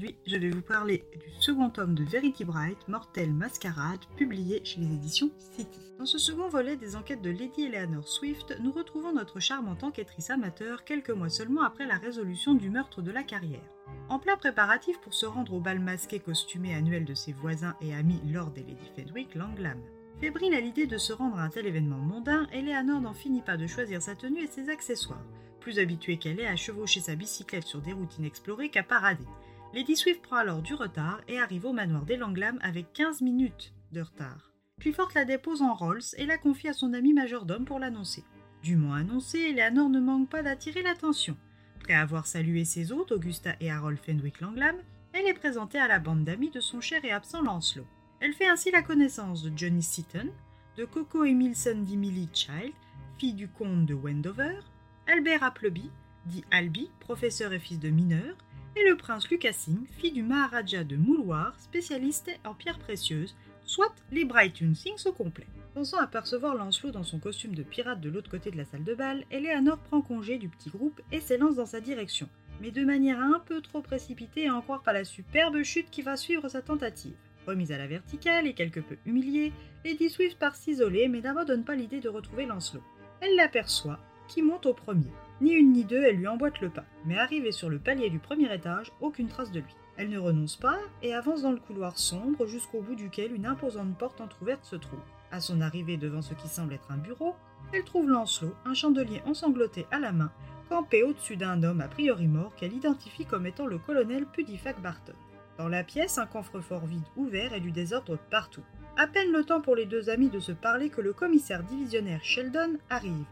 Aujourd'hui, je vais vous parler du second tome de Verity Bright, Mortel Mascarade, publié chez les éditions City. Dans ce second volet des enquêtes de Lady Eleanor Swift, nous retrouvons notre charmante enquêtrice amateur quelques mois seulement après la résolution du meurtre de la carrière. En plein préparatif pour se rendre au bal masqué costumé annuel de ses voisins et amis Lord et Lady Fenwick Langlam. Fébrile à l'idée de se rendre à un tel événement mondain, Eleanor n'en finit pas de choisir sa tenue et ses accessoires, plus habituée qu'elle est à chevaucher sa bicyclette sur des routes inexplorées qu'à parader. Lady Swift prend alors du retard et arrive au manoir des Langlam avec 15 minutes de retard. Clifford la dépose en Rolls et la confie à son ami majordome pour l'annoncer. Dûment annoncé, Eleanor ne manque pas d'attirer l'attention. Après avoir salué ses hôtes, Augusta et Harold Fenwick Langlam, elle est présentée à la bande d'amis de son cher et absent Lancelot. Elle fait ainsi la connaissance de Johnny Seaton, de Coco Emilson d'Emily Child, fille du comte de Wendover, Albert Appleby, dit Albi, professeur et fils de mineur, et le prince Lucas Singh, fils du Maharaja de Mouloir, spécialiste en pierres précieuses, soit les Brighton Sings au complet. Pensant apercevoir Lancelot dans son costume de pirate de l'autre côté de la salle de bal, Eleanor prend congé du petit groupe et s'élance dans sa direction, mais de manière un peu trop précipitée à en croire par la superbe chute qui va suivre sa tentative. Remise à la verticale et quelque peu humiliée, Lady Swift part s'isoler mais n'abandonne pas l'idée de retrouver Lancelot. Elle l'aperçoit, qui monte au premier. Ni une ni deux, elle lui emboîte le pas, mais arrivée sur le palier du premier étage, aucune trace de lui. Elle ne renonce pas et avance dans le couloir sombre jusqu'au bout duquel une imposante porte entr'ouverte se trouve. À son arrivée devant ce qui semble être un bureau, elle trouve Lancelot, un chandelier ensangloté à la main, campé au-dessus d'un homme a priori mort qu'elle identifie comme étant le colonel Pudifac Barton. Dans la pièce, un coffre-fort vide ouvert et du désordre partout. À peine le temps pour les deux amis de se parler que le commissaire divisionnaire Sheldon arrive,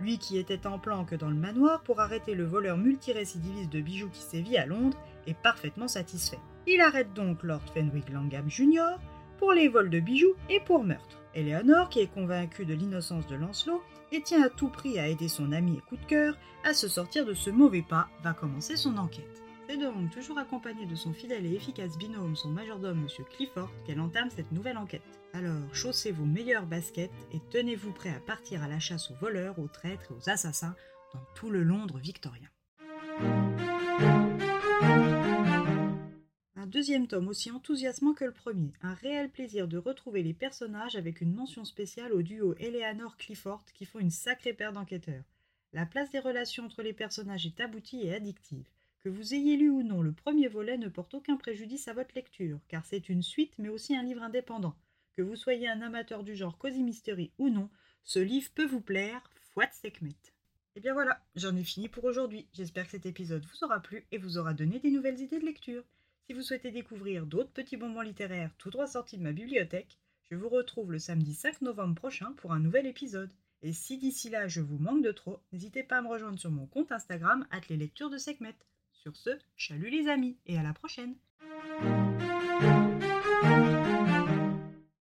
lui qui était en planque dans le manoir pour arrêter le voleur multirécidiviste de bijoux qui sévit à Londres, est parfaitement satisfait. Il arrête donc Lord Fenwick Langham Jr. pour les vols de bijoux et pour meurtre. Eleanor, qui est convaincue de l'innocence de Lancelot et tient à tout prix à aider son ami et coup de cœur à se sortir de ce mauvais pas, va commencer son enquête. C'est donc toujours accompagnée de son fidèle et efficace binôme, son majordome M. Clifford, qu'elle entame cette nouvelle enquête. Alors, chaussez vos meilleures baskets et tenez-vous prêt à partir à la chasse aux voleurs, aux traîtres et aux assassins dans tout le Londres victorien. Un deuxième tome aussi enthousiasmant que le premier, un réel plaisir de retrouver les personnages avec une mention spéciale au duo Eleanor Clifford qui font une sacrée paire d'enquêteurs. La place des relations entre les personnages est aboutie et addictive. Que vous ayez lu ou non le premier volet ne porte aucun préjudice à votre lecture, car c'est une suite mais aussi un livre indépendant. Que vous soyez un amateur du genre Cozy Mystery ou non, ce livre peut vous plaire, fouette Sekhmet. Et bien voilà, j'en ai fini pour aujourd'hui. J'espère que cet épisode vous aura plu et vous aura donné des nouvelles idées de lecture. Si vous souhaitez découvrir d'autres petits bonbons littéraires tout droit sortis de ma bibliothèque, je vous retrouve le samedi 5 novembre prochain pour un nouvel épisode. Et si d'ici là je vous manque de trop, n'hésitez pas à me rejoindre sur mon compte Instagram, les lectures de Sekhmet. Sur ce, chalut les amis et à la prochaine